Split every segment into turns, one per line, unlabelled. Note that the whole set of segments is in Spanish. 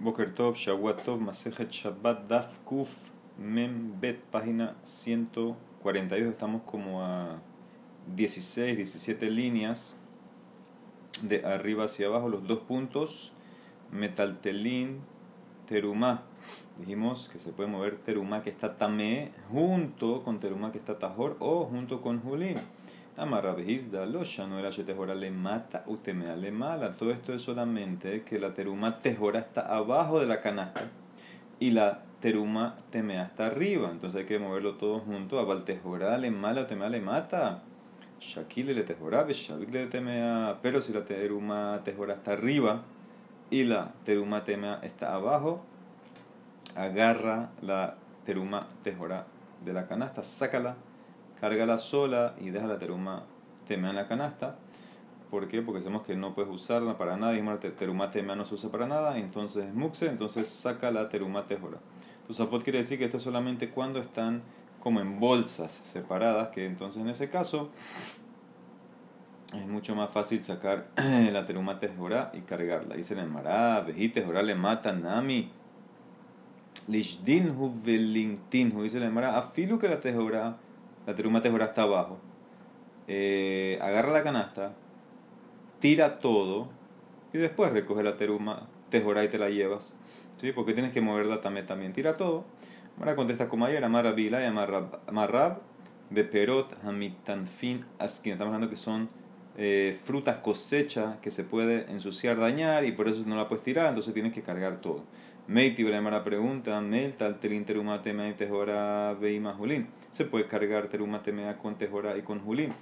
Boker Tov, Shavuot Tov, Masejet Shabbat, Daf Kuf, Mem Bet, página 142. Estamos como a 16, 17 líneas de arriba hacia abajo, los dos puntos, Metaltelín, Terumá. Dijimos que se puede mover Terumá que está Tamé junto con Terumá que está Tajor o junto con Julín. Amarra lo no era tejora le mata, utemea le mala. Todo esto es solamente que la teruma tejora está abajo de la canasta y la teruma temea está arriba. Entonces hay que moverlo todo junto. Abal tejora le mala, utemea le mata. Le tejora, Shavik le temea. Pero si la teruma tejora está arriba y la teruma temea está abajo, agarra la teruma tejora de la canasta, sácala cárgala sola y deja la teruma temea en la canasta. ¿Por qué? Porque sabemos que no puedes usarla para nada. Y la teruma temea no se usa para nada. Entonces es muxe, entonces saca la teruma tejora. Entonces quiere decir que esto es solamente cuando están como en bolsas separadas. Que entonces en ese caso es mucho más fácil sacar la teruma tejora y cargarla. Dice el mará, vejí tejora le mata nami. Lishdinhu velintinhu. Dice el mará, afilu que la tejora la teruma tejora está abajo, eh, agarra la canasta, tira todo y después recoge la teruma tejora y te la llevas. ¿Sí? Porque tienes que moverla también, también. Tira todo. Ahora contesta como ayer, amarra vila y amarrab, beperot hamitanfin askin. Estamos hablando que son eh, frutas cosecha que se puede ensuciar, dañar y por eso no la puedes tirar, entonces tienes que cargar todo. Meiti la pregunta, Mel tal terin teruma temea y tejora veima julín. Se puede cargar teruma temea con tejora y con julín.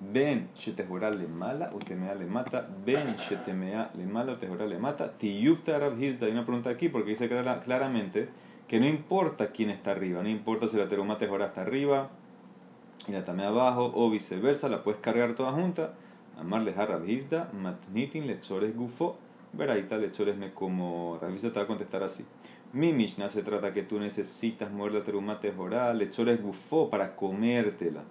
Ben shetejora le mala, utemea le mata. Ben shetemea le mala, tejora le mata. Tiyufta rabhizda. Hay una pregunta aquí porque dice claramente que no importa quién está arriba, no importa si la teruma tejora está arriba y la tamea abajo o viceversa, la puedes cargar toda junta. Amarle rabhizda, matnitin lechores gufo Veraita me como Ravisa te va a contestar así. Mi Mishnah se trata que tú necesitas mover la teruma tejorá, lechores gufó para comértela.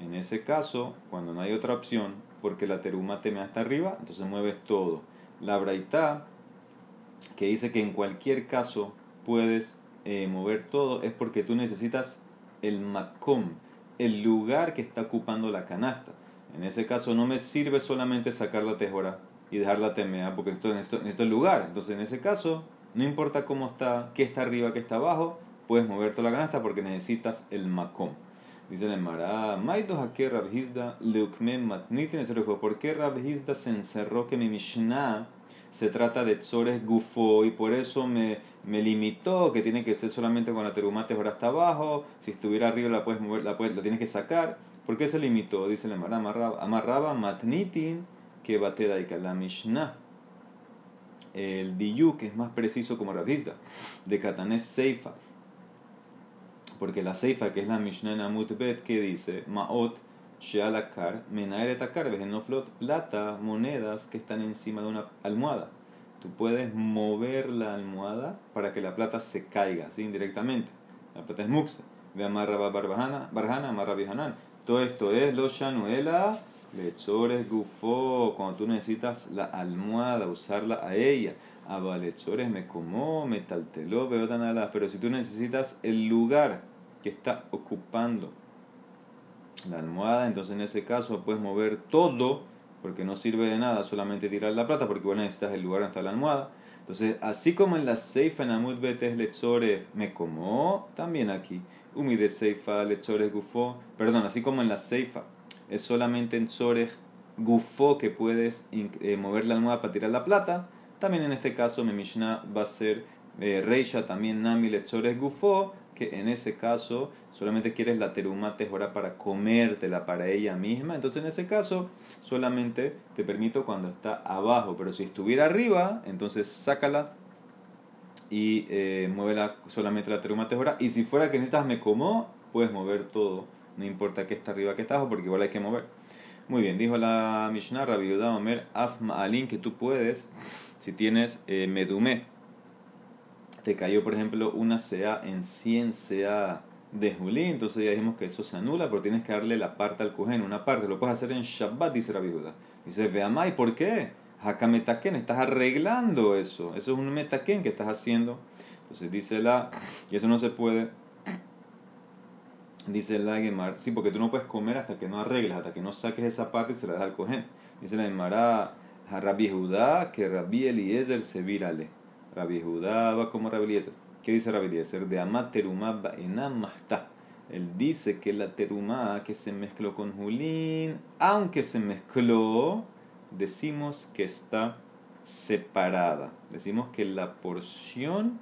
En ese caso, cuando no hay otra opción, porque la teruma teme hasta arriba, entonces mueves todo. La braita, que dice que en cualquier caso puedes eh, mover todo, es porque tú necesitas el macom, el lugar que está ocupando la canasta. En ese caso no me sirve solamente sacar la tejora y dejar la temea, porque esto, en, esto, en este lugar. Entonces, en ese caso, no importa cómo está, qué está arriba, qué está abajo, puedes mover toda la canasta porque necesitas el macom. Dice el Mará, Maidos a qué Rabhizda matnitin ¿Por qué Rabhizda se encerró que mi Mishnah se trata de tzores gufo y por eso me, me limitó que tiene que ser solamente con la terumate ahora hasta abajo? Si estuviera arriba la puedes mover, la, puedes, la tienes que sacar. ¿Por qué se limitó? Dice el Mará, amarraba matnitin que bate la Mishnah. El diyu, que es más preciso como Ravizda, de Katanes Seifa. Porque la Seifa, que es la Mishnah en Amut Bet, que dice, Maot, Shealakar, Menaeret Akar, flot plata, monedas que están encima de una almohada. Tú puedes mover la almohada para que la plata se caiga, ¿sí? indirectamente. La plata es muxa. Ve amarra barjana, barjana, amarra. Todo esto es lo shanuela Lechores gufó, cuando tú necesitas la almohada, usarla a ella. Abalechores me como, me talteló, veo tan Pero si tú necesitas el lugar que está ocupando la almohada, entonces en ese caso puedes mover todo, porque no sirve de nada solamente tirar la plata, porque bueno, necesitas el lugar donde está la almohada. Entonces, así como en la Seifa en Amud Betes Lechores me como, también aquí. Umi de Seifa Lechores gufó, perdón, así como en la Seifa es solamente en Tzorech Gufo que puedes eh, mover la almohada para tirar la plata. También en este caso mi Mishnah va a ser eh, Reisha, también Nami Tzorech Gufo, que en ese caso solamente quieres la teruma tejora para comértela para ella misma. Entonces en ese caso solamente te permito cuando está abajo, pero si estuviera arriba, entonces sácala y eh, muévela solamente la teruma tejora. Y si fuera que necesitas me como, puedes mover todo no importa que está arriba, que está abajo, porque igual hay que mover. Muy bien, dijo la Mishnah, Rabbi Omer, Af Ma'alin, que tú puedes, si tienes eh, Medumé, te cayó, por ejemplo, una sea en 100 sea de Julí, entonces ya dijimos que eso se anula, pero tienes que darle la parte al cojín, una parte, lo puedes hacer en Shabbat, dice Rabbi Dice, Veamai, ¿por qué? Hakametaken, estás arreglando eso. Eso es un metaken que estás haciendo. Entonces dice la, y eso no se puede. Dice la Gemara, sí, porque tú no puedes comer hasta que no arregles, hasta que no saques esa parte y se la das al cohen. Dice la Gemara, Rabbi Judá, que Rabbi Eliezer se virale. Rabbi Judá va como Rabbi Eliezer. ¿Qué dice Rabbi Eliezer? De Amat Terumá. Él dice que la terumá que se mezcló con Julín, aunque se mezcló, decimos que está separada. Decimos que la porción,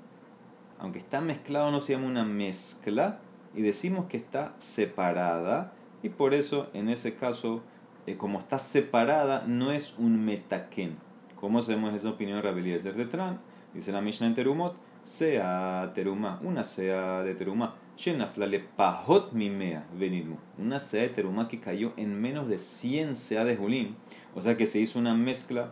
aunque está mezclado, no se llama una mezcla, y decimos que está separada, y por eso en ese caso, eh, como está separada, no es un metaquén. ¿Cómo hacemos esa opinión de Eliezer de Tran? Dice la Mishnah en Terumot, sea teruma, una sea de teruma. Shenaflale pahot mimea venidmu. Una sea de teruma que cayó en menos de 100 sea de julín. O sea que se hizo una mezcla,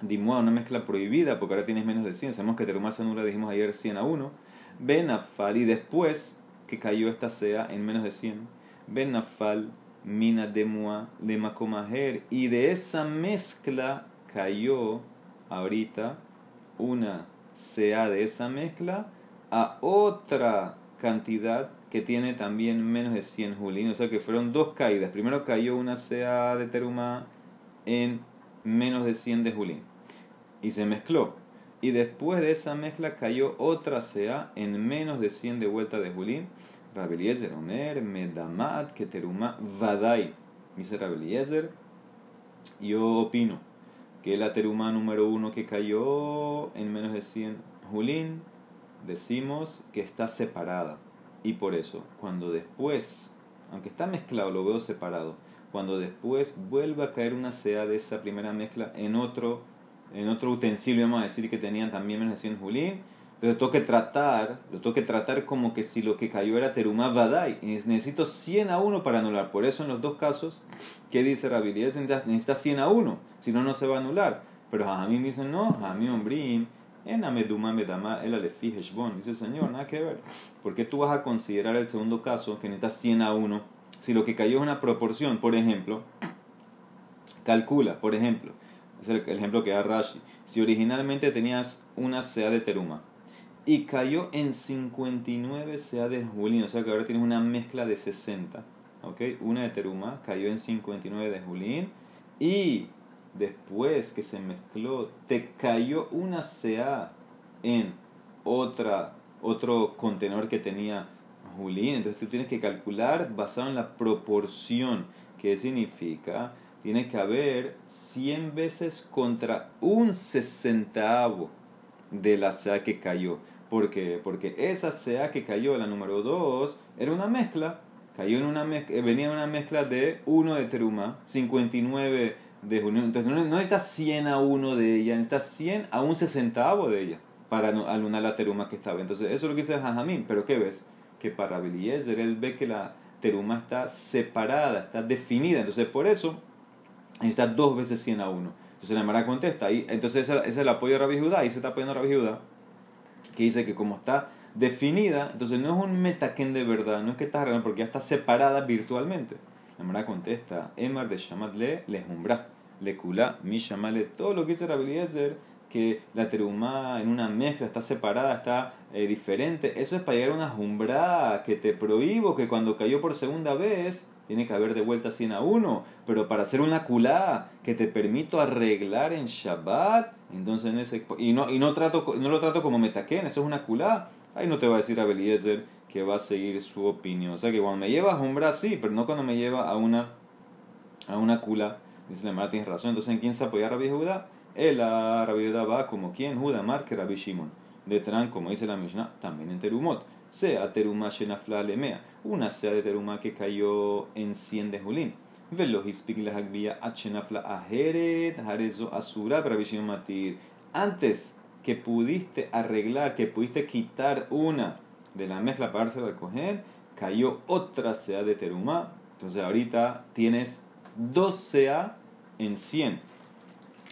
dimua, una mezcla prohibida, porque ahora tienes menos de 100. Sabemos que teruma se anula, dijimos ayer 100 a 1. Benafal, y después que cayó esta sea en menos de 100. Benafal, mina demua, lemacomajer. Y de esa mezcla cayó ahorita una sea de esa mezcla a otra cantidad que tiene también menos de 100 julín. O sea que fueron dos caídas. Primero cayó una sea de teruma en menos de 100 de julín. Y se mezcló. Y después de esa mezcla cayó otra sea en menos de 100 de vuelta de julín. Rabeliezer Omer, Medamat, que teruma Vadai. Dice Rabeliezer. Yo opino que la teruma número uno que cayó en menos de 100 julín, decimos que está separada. Y por eso, cuando después, aunque está mezclado, lo veo separado, cuando después vuelve a caer una sea de esa primera mezcla en otro, en otro utensilio, vamos a decir que tenían también menos de 100 julín, pero tengo que tratar, lo tengo que tratar como que si lo que cayó era teruma vadai. Necesito 100 a 1 para anular. Por eso en los dos casos, ¿qué dice Rabilidad? Necesita 100 a 1, si no, no se va a anular. Pero a mí dicen, no, a mí hombrín, en Ameduma Medama, el Alefi Heshbon. Dice, Señor, nada que ver. ¿Por qué tú vas a considerar el segundo caso que necesitas 100 a 1? Si lo que cayó es una proporción, por ejemplo, calcula, por ejemplo, es el ejemplo que da Rashi. Si originalmente tenías una sea de teruma, y cayó en 59 sea de Julín, o sea que ahora tienes una mezcla de 60. ¿ok? Una de Teruma cayó en 59 de Julín y después que se mezcló, te cayó una sea en otra, otro contenedor que tenía Julín. Entonces tú tienes que calcular basado en la proporción. ¿Qué significa? Tiene que haber 100 veces contra un sesentavo de la sea que cayó. ¿Por qué? Porque esa sea que cayó, la número 2, era una mezcla. Cayó en una mezcla, eh, venía una mezcla de 1 de Teruma, 59 de junio. Entonces no, necesitas 100 a 1 de ella, necesitas 100 a un sesentavo de ella para alunar la teruma que estaba. Entonces eso es lo que dice Jajamín. Pero ¿qué ves? Que para Beliezer él ve que la teruma está separada, está definida. Entonces por eso necesitas dos veces 100 a 1. Entonces la Mara contesta. Ahí, entonces ese, es el apoyo de Rabbi Judá. Ahí se está apoyando Rabbi Judá que dice que como está definida, entonces no es un metaken de verdad, no es que está arreglando porque ya está separada virtualmente. La Mara contesta, Emar de Shamat le lejumbra, le kula, mi shamale, todo lo que dice Rabeliezer, que la terumá en una mezcla está separada, está eh, diferente, eso es para llegar a una jumbra que te prohíbo que cuando cayó por segunda vez tiene que haber de vuelta 100 a 1, pero para hacer una culá que te permito arreglar en Shabbat, entonces en ese y no y no trato no lo trato como metaquén, eso es una culá, ahí no te va a decir a Beliezer que va a seguir su opinión. O sea que cuando me lleva a Umbra sí, pero no cuando me lleva a una a una culá. Dice la tienes razón. Entonces, ¿en quién se apoya Rabbi Judá? El Rabbi Judá va como quien, Judá Mar que Rabbi Shimon. De Tran, como dice la Mishnah, también en Terumot sea teruma shenafla lemea, una sea de teruma que cayó en 100 de julín. Velo hispik la hagvia achenafla aheret harezo asura pravishim matir. Antes que pudiste arreglar, que pudiste quitar una de la mezcla para darse al coger, cayó otra sea de teruma. Entonces ahorita tienes dos sea en 100.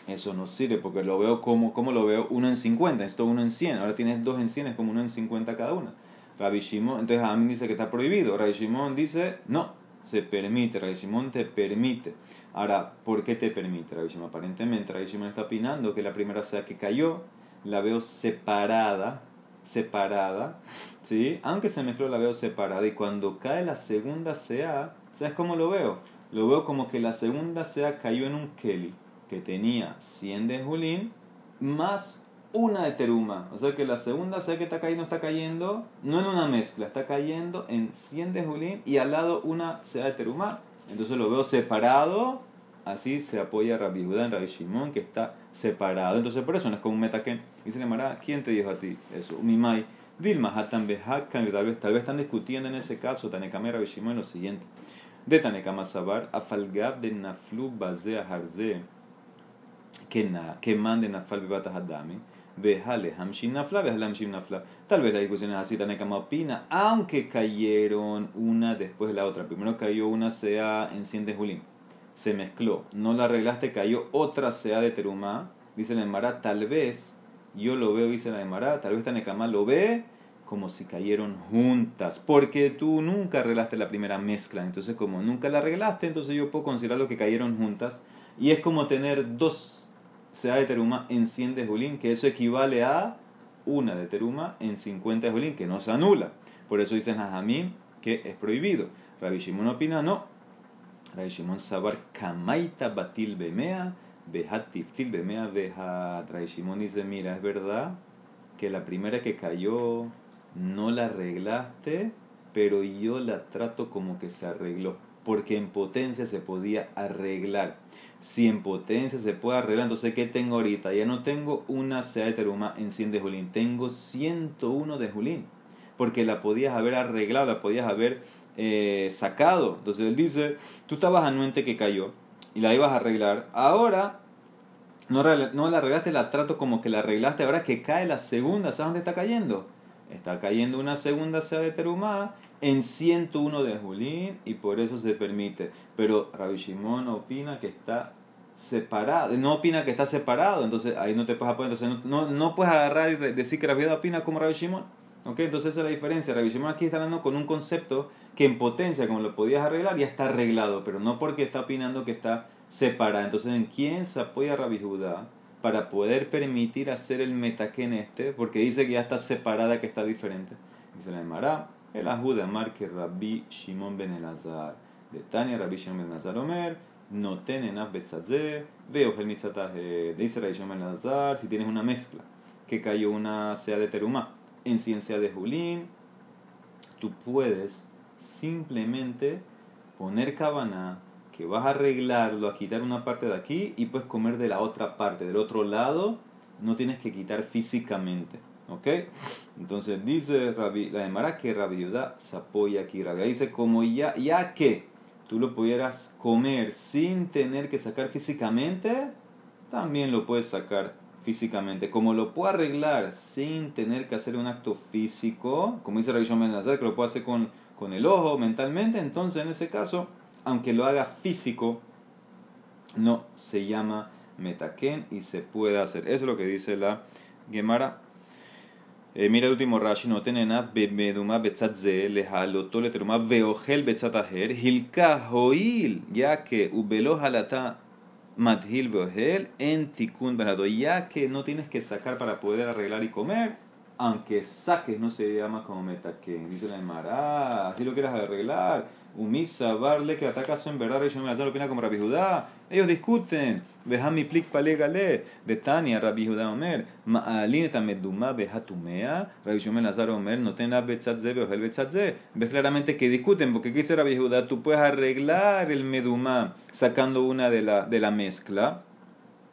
Eso no sirve porque lo veo como, como lo veo uno en 50. Esto uno en 100. Ahora tienes dos en 100, es como uno en 50 cada una. Rabbi Shimon, entonces Amin dice que está prohibido. Rabbi Shimon dice, no, se permite, Rabbi Shimon te permite. Ahora, ¿por qué te permite, Rabbi Shimon? Aparentemente, Rabbi Shimon está opinando que la primera sea que cayó, la veo separada, separada, ¿sí? Aunque se mezcló, la veo separada. Y cuando cae la segunda sea, ¿sabes cómo lo veo? Lo veo como que la segunda sea cayó en un Kelly que tenía 100 de Julín más una de teruma. O sea que la segunda sea que está cayendo, está cayendo, no en una mezcla, está cayendo en 100 de Julín y al lado una sea de teruma. Entonces lo veo separado, así se apoya Rabbi Judá en Rabbi Shimon, que está separado. Entonces por eso no es como un metaken. Dice Mara, ¿quién te dijo a ti eso? Mimai. Dilma Hatan Behakan, tal vez, tal vez están discutiendo en ese caso, Tanekame Rabbi Shimon, lo siguiente. De Tanekama Sabar, Afalgab de Naflu Bazea Harze, que mande Nafal Bibata Hadami. Tal vez la discusión es así, Tanekama opina, aunque cayeron una después de la otra. Primero cayó una sea en 100 de Julín, se mezcló, no la arreglaste, cayó otra sea de Terumá. Dice la Emara, tal vez, yo lo veo, dice la Emara, tal vez Tanekama lo ve como si cayeron juntas, porque tú nunca arreglaste la primera mezcla. Entonces, como nunca la arreglaste, entonces yo puedo considerar lo que cayeron juntas. Y es como tener dos sea de teruma en 100 de julín, que eso equivale a una de teruma en 50 de julín, que no se anula. Por eso dicen Jajamín que es prohibido. Rabbi Shimon opina no. Rabbi Shimon sabar kamaita batil bemea, behat bemea, behat. Rabbi Shimon dice, mira, es verdad que la primera que cayó no la arreglaste, pero yo la trato como que se arregló, porque en potencia se podía arreglar si en potencia se puede arreglar, entonces ¿qué tengo ahorita? Ya no tengo una sea de teruma en 100 de Julín, tengo 101 de Julín, porque la podías haber arreglado, la podías haber eh, sacado. Entonces él dice, tú estabas anuente que cayó y la ibas a arreglar, ahora no, no la arreglaste, la trato como que la arreglaste, ahora que cae la segunda, ¿sabes dónde está cayendo? Está cayendo una segunda sea de teruma en 101 de Julín y por eso se permite. Pero Rabbi Shimon opina que está separado, no opina que está separado, entonces ahí no te puedes apoyar, entonces no, no, puedes agarrar y decir que Rabbi opina como Rabbi Shimon. ¿Okay? Entonces esa es la diferencia. Rabbi Shimon aquí está hablando con un concepto que en potencia, como lo podías arreglar, ya está arreglado, pero no porque está opinando que está separado. Entonces, ¿en quién se apoya Rabbi Judá? para poder permitir hacer el metaken este, porque dice que ya está separada, que está diferente. Dice la Emara, el Ajuda que Rabbi Shimon ben Elazar. De Tania, Rabbi Shimon ben Elazar Omer, no tienen betzadze, veo el mitzataje. Dice Rabbi Shimon ben Elazar, si tienes una mezcla, que cayó una sea de terumá en ciencia de Julín, tú puedes simplemente poner cabana que vas a arreglarlo, a quitar una parte de aquí y puedes comer de la otra parte, del otro lado, no tienes que quitar físicamente. ¿Ok? Entonces dice la demara que Rabbi se apoya aquí. Rabbi dice, como ya, ya que tú lo pudieras comer sin tener que sacar físicamente, también lo puedes sacar físicamente. Como lo puedo arreglar sin tener que hacer un acto físico, como dice Rabbi Shimon que lo puedo hacer con, con el ojo, mentalmente, entonces en ese caso, aunque lo haga físico, no se llama metaken y se puede hacer. Eso es lo que dice la Gemara mira el último Rashi, no tiene nada, beduma betzatze, lehaloto leteruma, veogel betzataher, hilka hoil, ya que ubelo halata madhil en tikun benado, ya que no tienes que sacar para poder arreglar y comer, aunque saques no se llama como metaque, dice la Emara, si lo quieres arreglar, Umisa, Barle, que acaso en verdad Rabbi Shimon opina como Rabbi Judá. Ellos discuten. Vejami plik pale gale. De Tania, Rabbi Judá Omer. Ma'alineta meduma behatumea. Rabbi Shimon Lazar Omer. No tenga betzatze beohel betzatze. Ves claramente que discuten. Porque ¿qué dice Rabbi Judá? Tú puedes arreglar el meduma sacando una de la, de la mezcla.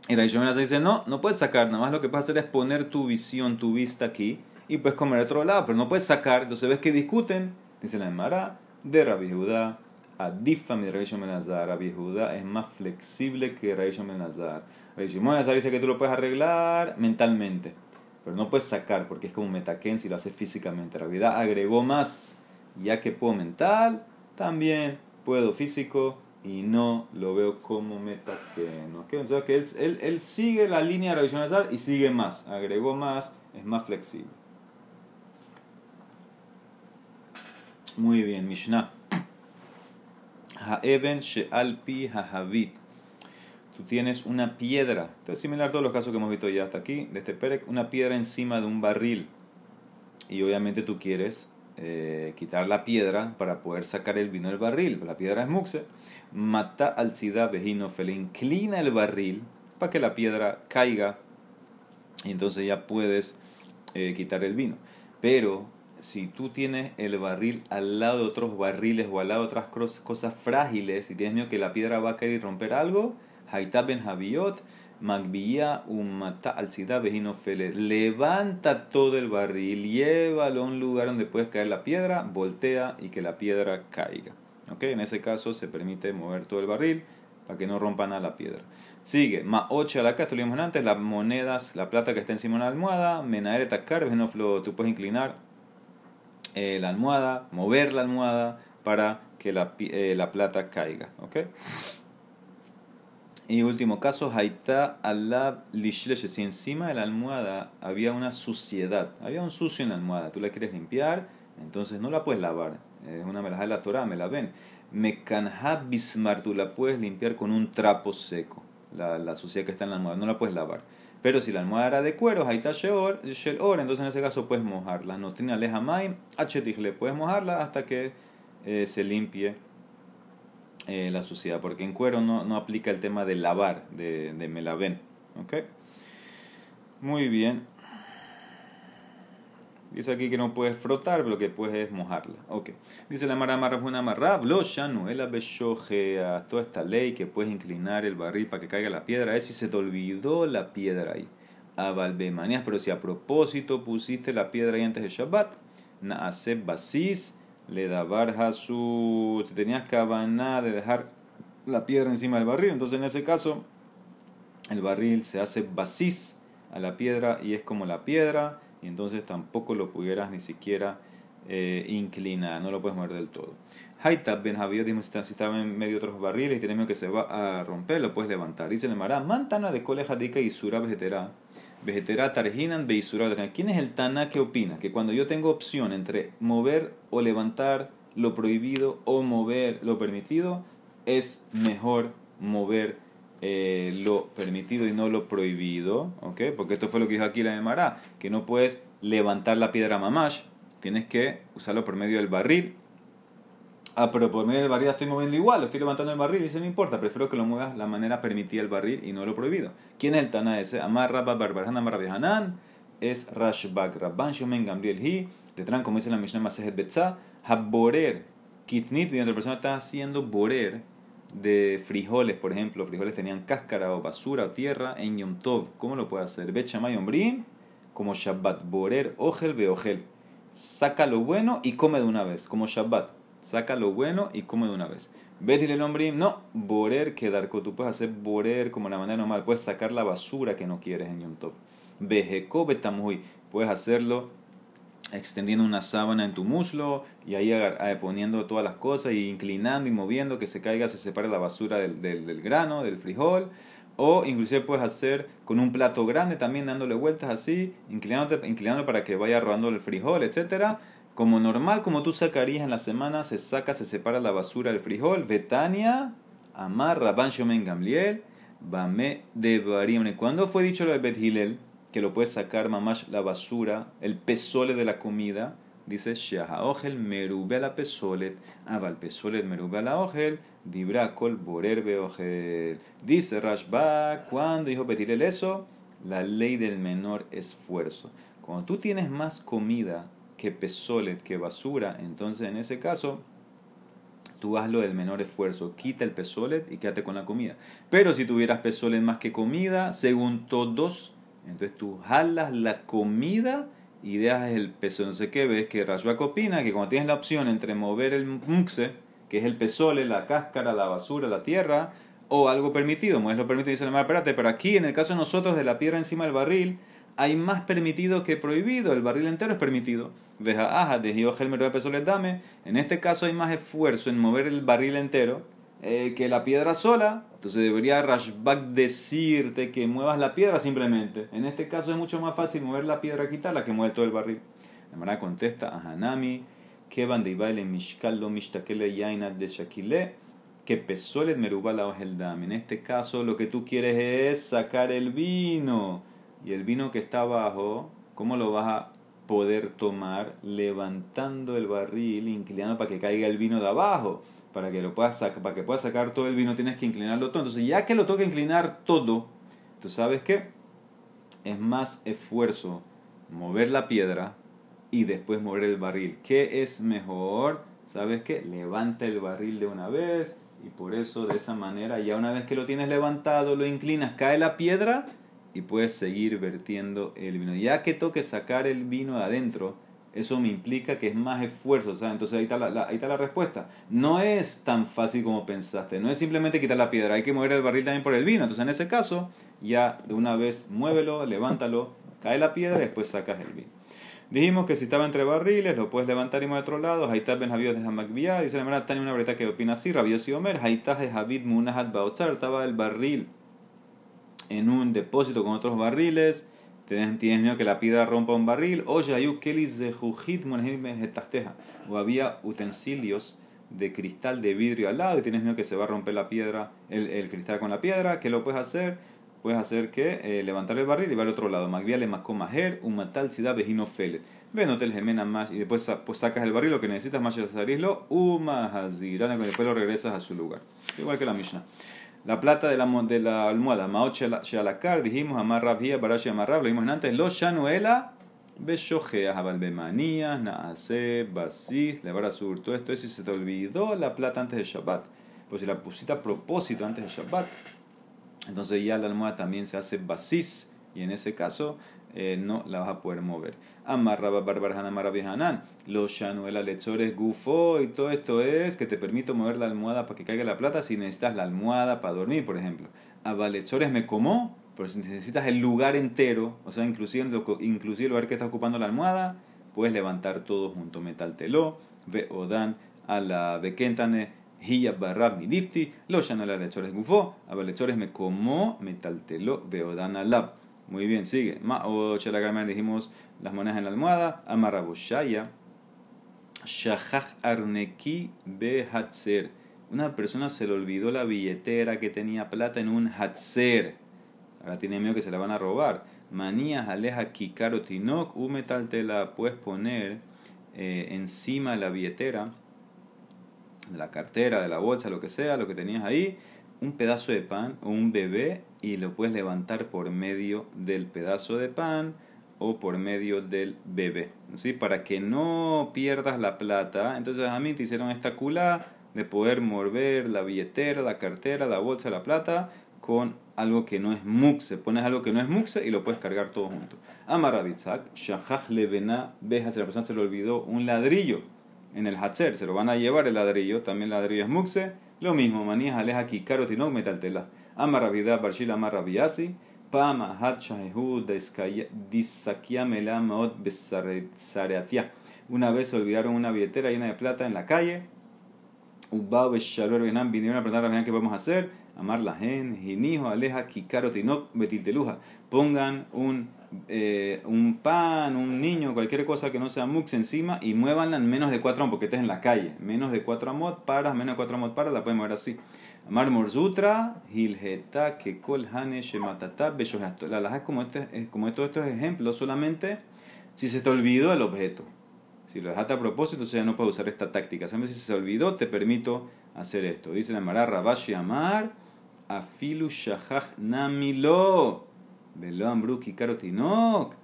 Y Rabbi Shimon Lazar dice, no, no puedes sacar. Nada más lo que puedes hacer es poner tu visión, tu vista aquí. Y puedes comer otro lado. Pero no puedes sacar. Entonces ves que discuten. Dice la Emara de Rabbi Judá, Adifa mi Rabbi Shimon Rabbi Judá es más flexible que Rabbi Shimon Rabbi Shimon dice que tú lo puedes arreglar mentalmente, pero no puedes sacar porque es como metaken si lo haces físicamente. Rabbi Judá agregó más, ya que puedo mental, también puedo físico y no lo veo como metaken. ¿okay? O sea que él, él, él, sigue la línea de Rabbi Shimon y sigue más, agregó más, es más flexible. Muy bien, Mishnah. Haeben she'alpi hahavit. Tú tienes una piedra, esto es similar a todos los casos que hemos visto ya hasta aquí, de este perec, una piedra encima de un barril. Y obviamente tú quieres eh, quitar la piedra para poder sacar el vino del barril. La piedra es muxe. Mata al sida le inclina el barril para que la piedra caiga y entonces ya puedes eh, quitar el vino. Pero si tú tienes el barril al lado de otros barriles o al lado de otras cosas frágiles y tienes miedo que la piedra va a caer y romper algo, ben Javiot, Magbía Umata al Fele. Levanta todo el barril, llévalo a un lugar donde puedes caer la piedra, voltea y que la piedra caiga. En ese caso se permite mover todo el barril para que no rompan a la piedra. Sigue, ma 8 a la casa, antes, las monedas, la plata que está encima de la almohada, menaere takar, tú puedes inclinar eh, la almohada, mover la almohada para que la, eh, la plata caiga. ¿ok? Y último caso, Haita alab lishlesh. Si encima de la almohada había una suciedad, había un sucio en la almohada, tú la quieres limpiar, entonces no la puedes lavar. Es una melajá de la Torah, me la ven. Mekanha bismar, tú la puedes limpiar con un trapo seco la, la suciedad que está en la almohada, no la puedes lavar. Pero si la almohada era de cuero, ahí está Sheor, entonces en ese caso puedes mojarla. No tiene aleja maim, le puedes mojarla hasta que eh, se limpie eh, la suciedad. Porque en cuero no, no aplica el tema de lavar, de, de melaven. ¿Ok? Muy bien. Dice aquí que no puedes frotar, lo que puedes es mojarla. Ok. Dice la Mara Marrafuna Marrab, lo no el a toda esta ley que puedes inclinar el barril para que caiga la piedra. Es si se te olvidó la piedra ahí. Abalbemanías, pero si a propósito pusiste la piedra ahí antes de Shabbat, hace basis, le da barja su. Si tenías cabana de dejar la piedra encima del barril, entonces en ese caso, el barril se hace basis a la piedra y es como la piedra y entonces tampoco lo pudieras ni siquiera eh, inclinar, no lo puedes mover del todo. Haitab ben Javier, si estaba en medio de otros barriles y tienes miedo que se va a romper, lo puedes levantar. Dice el Mará, mantana de coleja dica y sura vegetera. Vegetera tarjinan beisura. ¿Quién es el Tana que opina? Que cuando yo tengo opción entre mover o levantar lo prohibido o mover lo permitido, es mejor mover eh, lo permitido y no lo prohibido, ¿ok? Porque esto fue lo que dijo aquí la de Mará, que no puedes levantar la piedra mamash, tienes que usarlo por medio del barril. Ah, pero por medio del barril estoy moviendo igual, lo estoy levantando el barril, y dice no importa, prefiero que lo muevas la manera permitida el barril y no lo prohibido. ¿Quién es el Tana ese? Amar Rabba Barbarhan Amar Hanan, es Rashbak Rabban Shomen Gambriel Hi, detrás como dice la Mishnah Masejet Betza, Haborer Kitnit, mientras la persona está haciendo borer, de frijoles, por ejemplo, frijoles tenían cáscara o basura o tierra en Yom Tov. ¿Cómo lo puede hacer? Bet Shamay Ombrim, como Shabbat, Borer, Ogel, Beogel. Saca lo bueno y come de una vez, como Shabbat. Saca lo bueno y come de una vez. Bet el Ombrim, no, Borer, quedar Tú puedes hacer Borer como la manera normal. Puedes sacar la basura que no quieres en Yom Tov. Bejeko Betamuy, puedes hacerlo extendiendo una sábana en tu muslo y ahí poniendo todas las cosas y inclinando y moviendo que se caiga, se separe la basura del, del, grano, del frijol. O inclusive puedes hacer con un plato grande también dándole vueltas así, inclinándote, inclinando para que vaya rodando el frijol, etcétera. Como normal, como tú sacarías en la semana, se saca, se separa la basura del frijol. Betania, Amar, Rabban Shomen Gamliel, Bame de Barim. ¿Cuándo fue dicho lo de Bet Hillel? Que lo puedes sacar mamash la basura, el pesole de la comida, dice Shahaogel merube la pesolet, aval pesolet merube la ogel, dibra kol borer beogel. Dice Rashba, cuando dijo Betilel eso, la ley del menor esfuerzo. Cuando tú tienes más comida que pesolet, que basura, entonces en ese caso tú hazlo del menor esfuerzo, quita el pesolet y quédate con la comida. Pero si tuvieras pesolet más que comida, según todos, entonces tú jalas la comida y dejas el peso. No sé qué ves que Rashbak opina que cuando tienes la opción entre mover el mukse, que es el pesole, la cáscara, la basura, la tierra, o algo permitido, mueves lo permitido, dice mar, espérate, pero aquí en el caso de nosotros de la piedra encima del barril, hay más permitido que prohibido, el barril entero es permitido. Veja, ajá, de de dame. En este caso hay más esfuerzo en mover el barril entero eh, que la piedra sola, entonces debería Rashbak decirte que muevas la piedra simplemente. En este caso es mucho más fácil mover la piedra, quitarla, que mover todo el barril. La manera contesta a Hanami, que baile mishkal lo mishtakele yaina de shakile, que pesó el merubal el dam. En este caso lo que tú quieres es sacar el vino. Y el vino que está abajo, ¿cómo lo vas a poder tomar? Levantando el barril, inclinando para que caiga el vino de abajo. Para que, lo puedas sacar, para que puedas sacar todo el vino tienes que inclinarlo todo. Entonces ya que lo toca inclinar todo, tú sabes que es más esfuerzo mover la piedra y después mover el barril. ¿Qué es mejor? ¿Sabes qué? Levanta el barril de una vez y por eso de esa manera ya una vez que lo tienes levantado, lo inclinas, cae la piedra y puedes seguir vertiendo el vino. Ya que toque sacar el vino de adentro, eso me implica que es más esfuerzo, ¿sabes? Entonces ahí está la, ahí está la respuesta. No es tan fácil como pensaste, no es simplemente quitar la piedra, hay que mover el barril también por el vino. Entonces en ese caso, ya de una vez muévelo, levántalo, cae la piedra y después sacas el vino. Dijimos que si estaba entre barriles, lo puedes levantar y mover a otro lado. Haitat ben Javid de Hamakbiyah. Dice la verdad, tenía una breta que opina así. Rabiosi Omer. Haitat de Javid Munahat Baotzar. Estaba el barril en un depósito con otros barriles. Tienes, miedo que la piedra rompa un barril. Oye, hay O había utensilios de cristal de vidrio al lado y tienes miedo que se va a romper la piedra, el, el cristal con la piedra. ¿Qué lo puedes hacer? puedes hacer que eh, levantar el barril y va al otro lado. Magvia le macomajer, un matal ciudad vejino felet. Ven hotel gemena más y después pues sacas el barril, lo que necesitas más sarislo, uma hazirana, y después lo regresas a su lugar. Igual que la Mishnah. La plata de la, de la almohada, maot shalakar, dijimos, amar rabia, barashi amarrab, lo vimos antes, lo shanuela, beshojeas, abalbemanías, naase, basis, levar a sur, todo esto es si se te olvidó la plata antes de Shabbat. Pues si la pusiste a propósito antes de Shabbat, entonces ya la almohada también se hace basis y en ese caso eh, no la vas a poder mover. Amarraba barbarjana maravijanan, los shanuela lechores gufo y todo esto es que te permito mover la almohada para que caiga la plata si necesitas la almohada para dormir, por ejemplo. Abalechores me como, pero si necesitas el lugar entero, o sea, inclusive, inclusive el lugar que está ocupando la almohada, puedes levantar todo junto. Metal teló, ve odan, a la bekentane Hiya barrab midifti, lo no la lechores gufo, a lechores me como, me talteló, veodana lab. Muy bien, sigue. Ma o la dijimos las monedas en la almohada, amaraboshaya, shahach arneki behatzer. Una persona se le olvidó la billetera que tenía plata en un hatzer. Ahora tiene miedo que se la van a robar. Manías aleja kikaro tinok, u metal te la puedes poner eh, encima de la billetera de la cartera, de la bolsa, lo que sea, lo que tenías ahí, un pedazo de pan o un bebé y lo puedes levantar por medio del pedazo de pan o por medio del bebé. ¿sí? Para que no pierdas la plata, entonces a mí te hicieron esta cula de poder mover la billetera, la cartera, la bolsa, la plata con algo que no es muxe. Pones algo que no es muxe y lo puedes cargar todo junto. Amarabitzak, shahach levena, ves si la persona se le olvidó un ladrillo en el Hatzer, se lo van a llevar el ladrillo, también el ladrillo es muxe, lo mismo, manías aleja aquí, carotinok metaltela, amarravidad, barshil amarraviasi, pama hat shahehu disakiamela maot besareatia. Una vez olvidaron una billetera llena de plata en la calle, Ubao beshalor vinieron a preguntar a qué vamos a hacer, amar la gen, jinijo aleja kikarotinok betilteluja. Pongan un eh, un pan, un niño, cualquier cosa que no sea mux encima y muévanla en menos de 4 porque estás en la calle. Menos de 4 amot para, menos de 4 amot para, la pueden mover así. Amar Morzutra, Hilheta, Kekol Hane, Shematata, La laja es como, este, como estos, estos ejemplos solamente si se te olvidó el objeto. Si lo dejaste a propósito, ya no puedes usar esta táctica. Si se olvidó, te permito hacer esto. Dice la Mara Rabashi Amar, Afilu Shahach Namilo. Velo Ambruki Karotinok.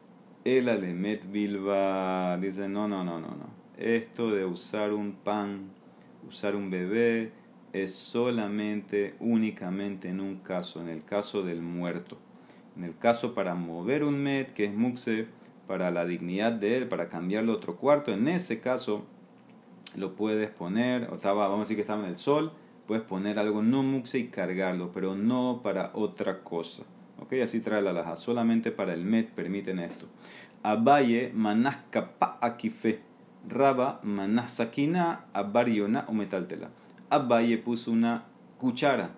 El Alemet Bilba. Dice: no, no, no, no, no. Esto de usar un pan, usar un bebé, es solamente, únicamente en un caso, en el caso del muerto. En el caso para mover un met, que es muxe, para la dignidad de él, para cambiarlo a otro cuarto, en ese caso lo puedes poner, o estaba, vamos a decir que estaba en el sol, puedes poner algo no muxe y cargarlo, pero no para otra cosa. ¿Ok? Así trae la laja. Solamente para el met permiten esto. Abaye pa akife. Raba manasakina abariona o metaltela. Abaye puso una cuchara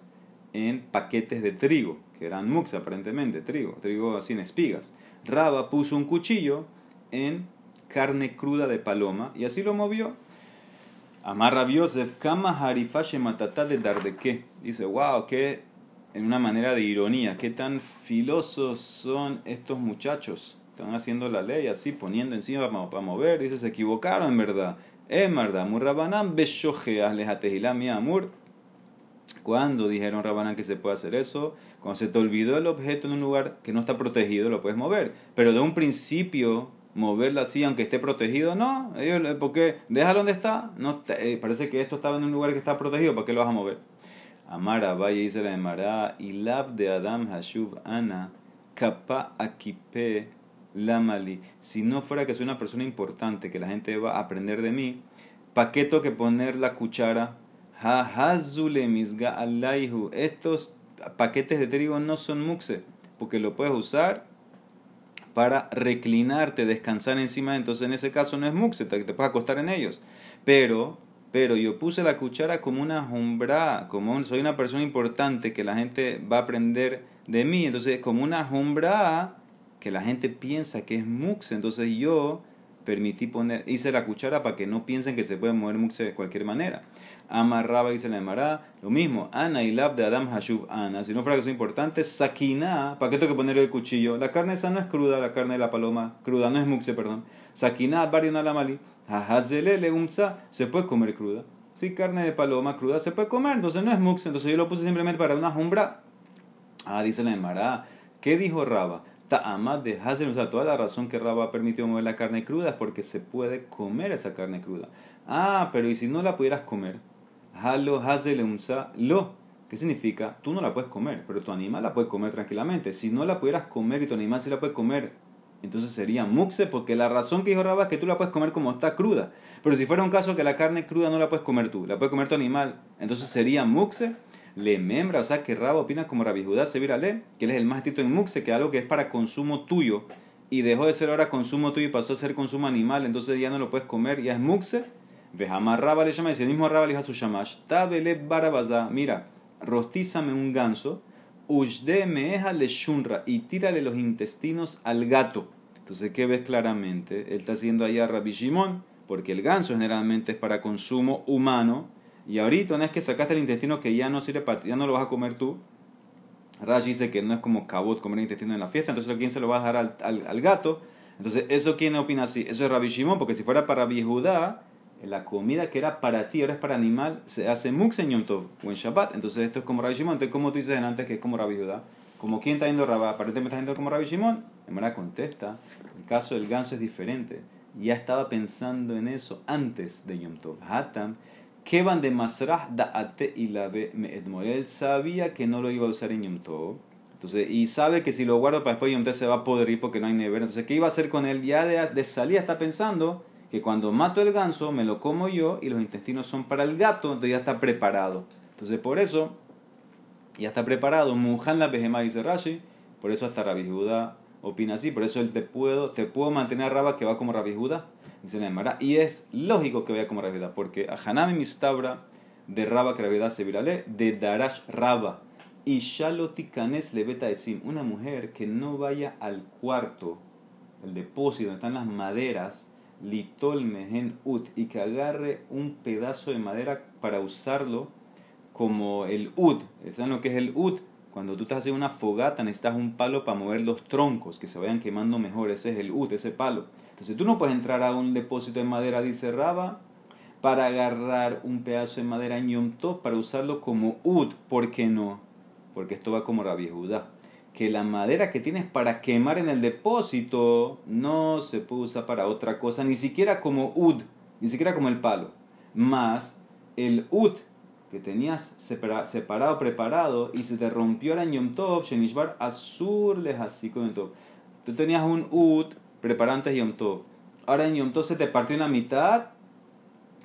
en paquetes de trigo, que eran mux aparentemente, trigo, trigo así en espigas. Raba puso un cuchillo en carne cruda de paloma y así lo movió. Amar Rabbi Yosef, Kama Harifashe Matatá de Dardeque. Dice, wow, qué, en una manera de ironía, qué tan filosos son estos muchachos. Están haciendo la ley así, poniendo encima para mover. Dice, se equivocaron en verdad. Emarda, Murrabanam, Beshogeas, Lejatejilá, mi amor. Cuando dijeron Rabanán que se puede hacer eso? Cuando se te olvidó el objeto en un lugar que no está protegido, lo puedes mover. Pero de un principio, moverla así, aunque esté protegido, no. porque déjalo donde está. No, eh, parece que esto estaba en un lugar que está protegido, ¿para qué lo vas a mover? Amara, vaya, dice la Emara, y lab de Adam Hashuv Ana, kapa akipe lamali. Si no fuera que soy una persona importante, que la gente va a aprender de mí, ¿para qué tengo que poner la cuchara? Hahazule misga alaihu. Estos paquetes de trigo no son muxe, porque lo puedes usar para reclinarte, descansar encima, entonces en ese caso no es muxe, te, te puedes acostar en ellos. Pero, pero yo puse la cuchara como una jumbra, como soy una persona importante que la gente va a aprender de mí, entonces como una jumbra que la gente piensa que es muxe, entonces yo permití poner, hice la cuchara para que no piensen que se puede mover muxe de cualquier manera. Amarraba, dice la Emara, lo mismo, Ana y Lab de Adam Hashuv Ana, si no fuera que son importantes, Sakina, ¿para qué tengo que poner el cuchillo? La carne esa no es cruda, la carne de la paloma, cruda, no es muxe, perdón. Sakina, Barion Hahazele Umza, se puede comer cruda. Si carne de paloma cruda se puede comer, entonces no es muxe, entonces yo lo puse simplemente para una jumbra. Ah, dice la Emara, ¿qué dijo Raba? Ta'amad de Hazel, toda la razón que Raba permitió mover la carne cruda es porque se puede comer esa carne cruda. Ah, pero ¿y si no la pudieras comer? Halo Hazel lo. ¿Qué significa? Tú no la puedes comer, pero tu animal la puede comer tranquilamente. Si no la pudieras comer y tu animal sí la puede comer, entonces sería muxe, porque la razón que dijo Raba es que tú la puedes comer como está cruda. Pero si fuera un caso que la carne cruda no la puedes comer tú, la puede comer tu animal, entonces sería muxe le membra, o sea que Raba opina como Rabbi Judá se le, que él es el más estricto en Muxe, que algo que es para consumo tuyo y dejó de ser ahora consumo tuyo y pasó a ser consumo animal, entonces ya no lo puedes comer, ya es Muxe. Vejama Raba le llama, dice el mismo Raba le dijo a su shamash, Tabele barabaza, mira, rostízame un ganso, Ushde meeja le shunra, y tírale los intestinos al gato. Entonces, ¿qué ves claramente? Él está haciendo allá Rabbi Shimon, porque el ganso generalmente es para consumo humano, y ahorita una vez que sacaste el intestino que ya no sirve para ya no lo vas a comer tú. Rashi dice que no es como cabot comer el intestino en la fiesta, entonces ¿quién se lo va a dar al, al, gato? Entonces, ¿eso quién opina así? Eso es Rabbi Shimon, porque si fuera para Rabbi Judá, la comida que era para ti, ahora es para animal, se hace mux en Yom Tov o en Shabbat. Entonces, esto es como Rabbi Shimon. Entonces, ¿cómo tú dices antes que es como Rabbi Judá? Como quién está yendo Rabá, aparentemente está yendo como Rabbi Shimon. Verdad contesta, el caso del ganso es diferente. Ya estaba pensando en eso antes de Yom Tov. Hatam van de Masrah Da'ate y la Él sabía que no lo iba a usar en Yom Tov. Entonces, y sabe que si lo guardo para después Yom Tov se va a podrir porque no hay nevera. Entonces, ¿qué iba a hacer con él? Ya de, de salida está pensando que cuando mato el ganso me lo como yo y los intestinos son para el gato, entonces ya está preparado. Entonces, por eso, ya está preparado. Mujan la Behemá dice Rashi. Por eso hasta Rabbi Judá opina así. Por eso él te puedo, te puedo mantener a Raba que va como Rabbi Judá dice la Y es lógico que vaya como Rabiedad, porque a Hanami Mistabra de Raba que se virale, de Darash Raba. Y Shalotikanes Lebeta Etzim, una mujer que no vaya al cuarto, el depósito donde están las maderas, litol mehen ut, y que agarre un pedazo de madera para usarlo como el ud. ¿Saben lo que es el ud? Cuando tú estás haciendo una fogata necesitas un palo para mover los troncos, que se vayan quemando mejor. Ese es el ud, ese palo. Entonces tú no puedes entrar a un depósito de madera, dice para agarrar un pedazo de madera en Yom Tov para usarlo como ud. ¿Por qué no? Porque esto va como Rabbi Judá. Que la madera que tienes para quemar en el depósito no se puede usar para otra cosa, ni siquiera como ud, ni siquiera como el palo. Más el ud que tenías separado, preparado, y se te rompió el Yom Tov, Shenishbar Asur Lehasiko Tú tenías un ud preparantes Yom Tov. Ahora en Yom Tov se te partió en la mitad,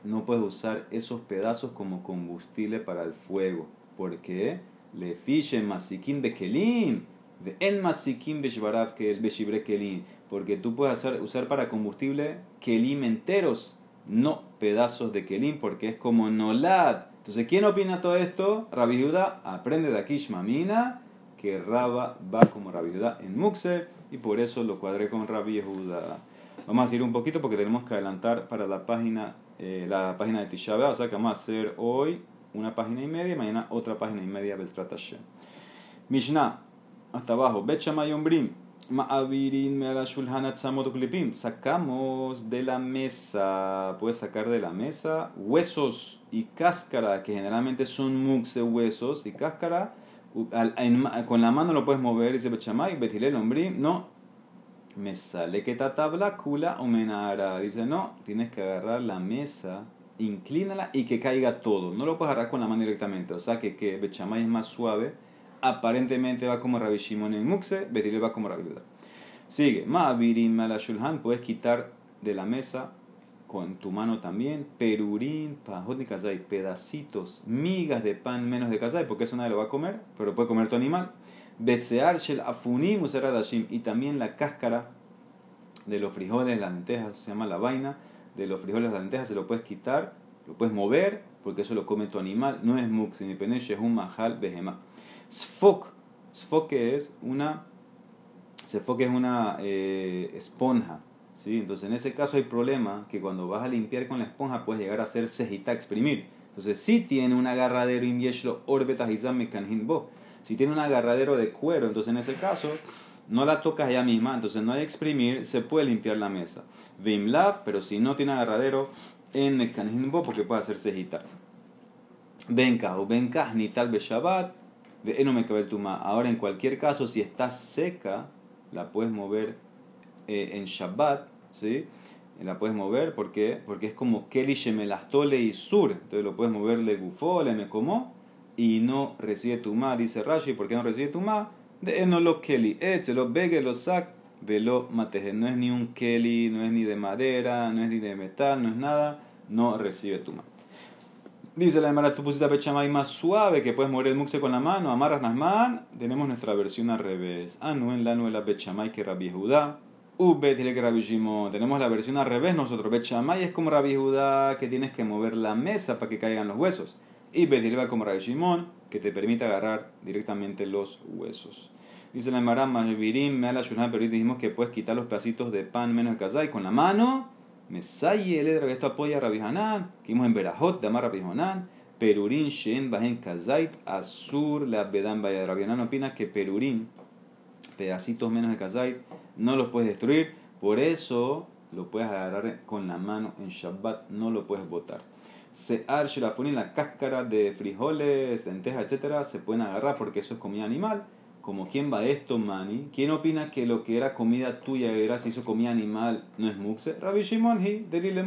no puedes usar esos pedazos como combustible para el fuego. ¿Por qué? Le fiche masikin bekelim, de en masikin que el beshibre kelim. Porque tú puedes hacer, usar para combustible kelim enteros, no pedazos de kelim, porque es como nolad. Entonces, ¿quién opina todo esto? Rabbi Judá aprende de aquí Shmamina que Raba va como Rabbi Judá en Muxe y por eso lo cuadré con Rabbi Judá. Vamos a ir un poquito porque tenemos que adelantar para la página eh, la página de Tisha o sea que vamos a hacer hoy una página y media, mañana otra página y media, Hashem. Mishnah, hasta abajo, Bet Shammai Ombrim. Sacamos de la mesa, puedes sacar de la mesa huesos y cáscara, que generalmente son muxe huesos y cáscara. con la mano lo puedes mover, dice Bechamay, Betilel Ombrim, no. Me sale que tabla kula o menara. Dice, no, tienes que agarrar la mesa, inclínala y que caiga todo. No lo puedes agarrar con la mano directamente. O sea que, que Bechamay es más suave aparentemente va como Rabbi Shimon en Muxe, Betilel va como Rabbi Judah. Sigue, Ma'avirin Malashulhan, puedes quitar de la mesa con tu mano también, perurín, pajot ni kazay, pedacitos, migas de pan menos de kazay, porque eso nadie lo va a comer, pero puede comer tu animal. Besear shel afunim useradashim, y también la cáscara de los frijoles, las lentejas, se llama la vaina, de los frijoles, las lentejas, se lo puedes quitar, lo puedes mover, porque eso lo come tu animal, no es ni peneche, es un mahal behemah. Sfok. Sfok es una, Sfok es una eh, esponja. ¿sí? Entonces en ese caso hay problema que cuando vas a limpiar con la esponja puedes llegar a hacer cejita, exprimir. Entonces si tiene un agarradero invieshlo orbetas bo. Si tiene un agarradero de cuero, entonces en ese caso no la tocas ella misma, entonces no hay exprimir, se puede limpiar la mesa. Vimlab, pero si no tiene agarradero en bo porque puede hacer cejita. Venka o venka ni tal Shabbat Ahora, en cualquier caso, si está seca, la puedes mover eh, en Shabbat, ¿sí? La puedes mover porque, porque es como Keli Shemelastole y Sur. Entonces lo puedes mover le gufó, le me como y no recibe tuma. Dice Rashi, ¿por qué no recibe tuma? De no lo Keli, eche lo begue, lo sac, velo mateje. No es ni un Keli, no es ni de madera, no es ni de metal, no es nada, no recibe tuma. Dice la Emara, tú pusiste pechamay más suave que puedes mover el muxe con la mano, amarras nasman. Tenemos nuestra versión al revés. Anu en la nuela pechamay que Rabbi Judá. Ubet que Rabbi Shimon. Tenemos la versión al revés nosotros. Pechamay es como Rabbi Judá que tienes que mover la mesa para que caigan los huesos. Y va como Rabbi Shimon que te permite agarrar directamente los huesos. Dice la Emara, Mahvirim, me la pero dijimos que puedes quitar los pedacitos de pan menos y con la mano Mesaye el esto apoya a Rabbi Hanan, que vimos en Berajot, de Amar Rabbi Hanan, Perurín, Shen, Bajen, Kazait, Azur, la Bedan, Vaya. Rabbi Hanan opina que Perurín, pedacitos menos de Kazait, no los puedes destruir, por eso lo puedes agarrar con la mano en Shabbat, no lo puedes botar. Sear, Shirafunin, la cáscara de frijoles, lentejas, etcétera, se pueden agarrar porque eso es comida animal como quién va esto, Mani, ¿quién opina que lo que era comida tuya era se hizo comida animal no es muxe? Rabbi Shimon, hi, delile.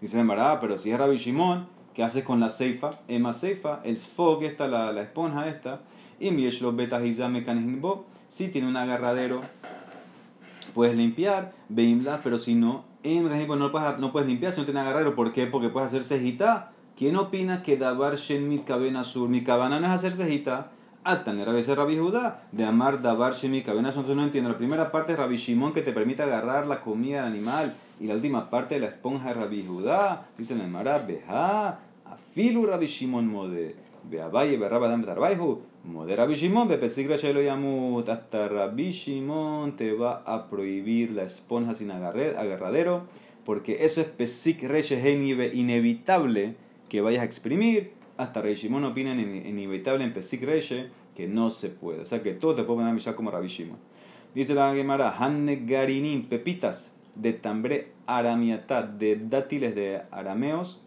Dice, pero si es Rabbi Shimon, ¿qué haces con la ceifa? Ema ceifa, el sfog, esta, la, la esponja esta, y lo betas bo, si tiene un agarradero, puedes limpiar, veimla, pero si no, en no puedes, no puedes limpiar si no tiene agarradero, ¿por qué? Porque puedes hacer cejita. ¿Quién opina que dabar shen mit cabena sur? Mi cabana no es hacer cejita Atan, veces Rabbi Judá, de amar davar shemi cabenas. Entonces no entiendo. La primera parte es Rabbi Shimon que te permite agarrar la comida del animal. Y la última parte de la esponja de Rabbi Judá. Dice en el Mará, beja, afilu Rabbi Shimon mode. Beabaye, berraba dam tarbaihu. Mode Rabbi Shimon, bepesigra shelo yamut. Hasta Rabbi Shimon te va a prohibir la esponja sin agarradero. Porque eso es pesik reche inevitable que vayas a exprimir hasta Rabbi Shimon opina inevitable en Pesik Reche que no se puede. O sea que todo te puede poner a como Rabbi. Dice la Gemara, Hanne Garinim, pepitas de tambre aramiatá, de dátiles de arameos,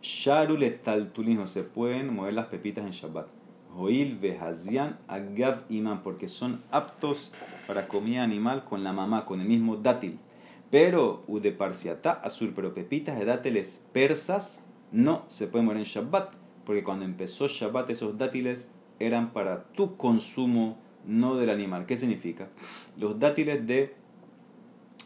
Sharul taltulinos, se pueden mover las pepitas en Shabbat. Joil vehazian agav imam, porque son aptos para comida animal con la mamá, con el mismo dátil. Pero, ude parciata azul, pero pepitas de dátiles persas, no se puede morir en Shabbat, porque cuando empezó Shabbat esos dátiles eran para tu consumo, no del animal. ¿Qué significa? Los dátiles de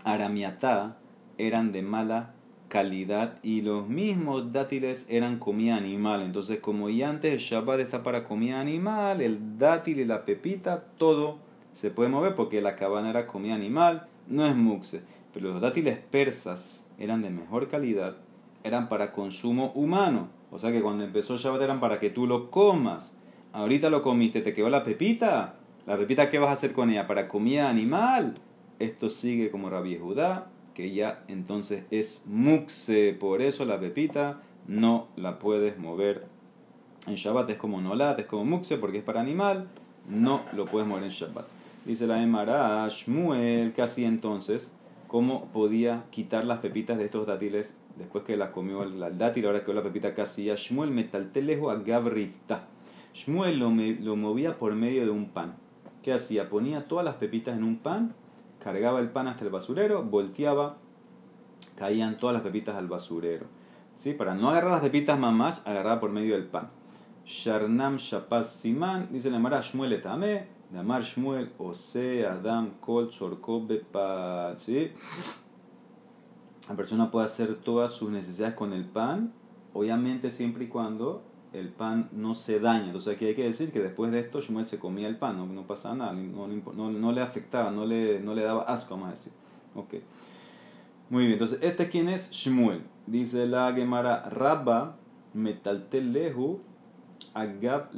Aramiatá eran de mala calidad y los mismos dátiles eran comida animal. Entonces, como ya antes el Shabbat está para comida animal, el dátil y la pepita, todo se puede mover porque la cabana era comida animal, no es muxe. Pero los dátiles persas eran de mejor calidad eran para consumo humano. O sea que cuando empezó Shabbat eran para que tú lo comas. Ahorita lo comiste, te quedó la pepita. ¿La pepita qué vas a hacer con ella? ¿Para comida animal? Esto sigue como Rabbi Judá, que ya entonces es muxe. Por eso la pepita no la puedes mover en Shabbat. Es como nolat, es como muxe porque es para animal. No lo puedes mover en Shabbat. Dice la Emara, Shmuel, casi entonces, ¿cómo podía quitar las pepitas de estos dátiles después que las comió el dátil? Ahora que la pepita casi, Shmuel metaltelejo a gabrifta. Shmuel lo, lo movía por medio de un pan. ¿Qué hacía? Ponía todas las pepitas en un pan, cargaba el pan hasta el basurero, volteaba, caían todas las pepitas al basurero. ¿Sí? Para no agarrar las pepitas mamás, agarraba por medio del pan. Sharnam Shapaz Siman, dice la Mara Shmuel etame, de Amar Shmuel, Ose, Adam, Kol, Sorkob, ¿sí? La persona puede hacer todas sus necesidades con el pan, obviamente siempre y cuando el pan no se daña. Entonces aquí hay que decir que después de esto Shmuel se comía el pan, no, no pasaba nada, no, no, no, le afectaba, no le, no le daba asco, vamos a decir. Okay. Muy bien, entonces, ¿este quién es? Shmuel. Dice la Gemara, Rabba metaltelehu agab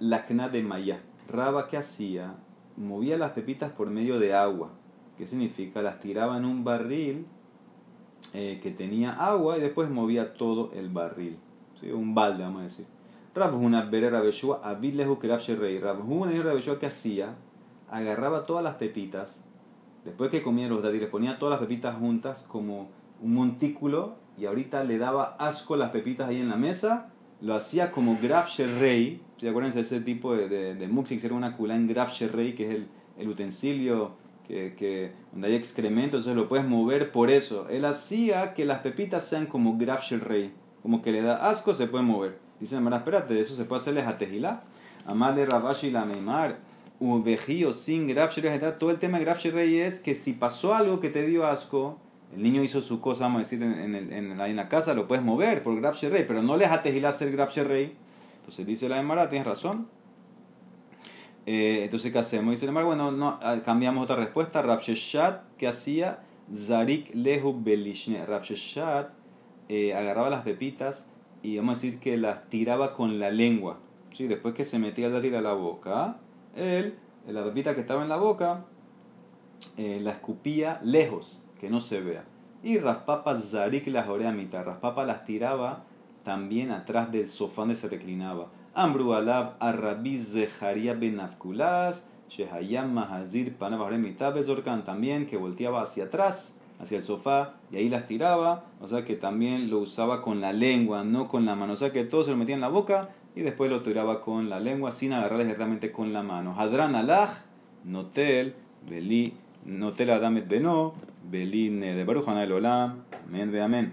lakna de maya. Rabba, ¿qué hacía? Movía las pepitas por medio de agua. ¿Qué significa? Las tiraba en un barril eh, que tenía agua y después movía todo el barril. ¿Sí? Un balde, vamos a decir. Rabhuna bere Rabeshua kerab rey. Rabhuna y Rabeshua, ¿qué hacía? Agarraba todas las pepitas Después que comía los dátiles, ponía todas las pepitas juntas como un montículo y ahorita le daba asco las pepitas ahí en la mesa. Lo hacía como Graf Rey. ¿Se acuerdan de ese tipo de, de, de muxix? Era una culá en Graf Rey, que es el, el utensilio que, que, donde hay excremento, entonces lo puedes mover por eso. Él hacía que las pepitas sean como Graf Rey. Como que le da asco, se puede mover. Dice, espérate, de eso se puede hacerles a Tejilá. Amarle Rabashi la Meimar vejío sin Graf todo el tema de Graf es que si pasó algo que te dio asco, el niño hizo su cosa, vamos a decir, en, en, en, la, casa, lo puedes mover por Graf pero no le dejaste hacer Graf. Entonces dice la Emara, tienes razón. Eh, entonces, ¿qué hacemos? Dice la Emara, bueno, no, ah, cambiamos otra respuesta. Rav ¿qué hacía? Zarik Lehu Belishne. Rav eh, agarraba las pepitas y vamos a decir que las tiraba con la lengua. ¿sí? Después que se metía el dátil a la boca él, la pepita que estaba en la boca, eh, la escupía lejos, que no se vea. Y Raspapa Zarik las orea mitad. Raspapa las tiraba también atrás del sofá donde se reclinaba. Ambru alab arabiz zeharia ben shehayam mahazir panav mitad bezorkan también, que volteaba hacia atrás, hacia el sofá, y ahí las tiraba. O sea que también lo usaba con la lengua, no con la mano. O sea que todo se lo metía en la boca y después lo tiraba con la lengua sin agarrarle directamente con la mano. Hadran alaj, notel, beli, notel adamet beno, belin de baruch olam, amén, amén.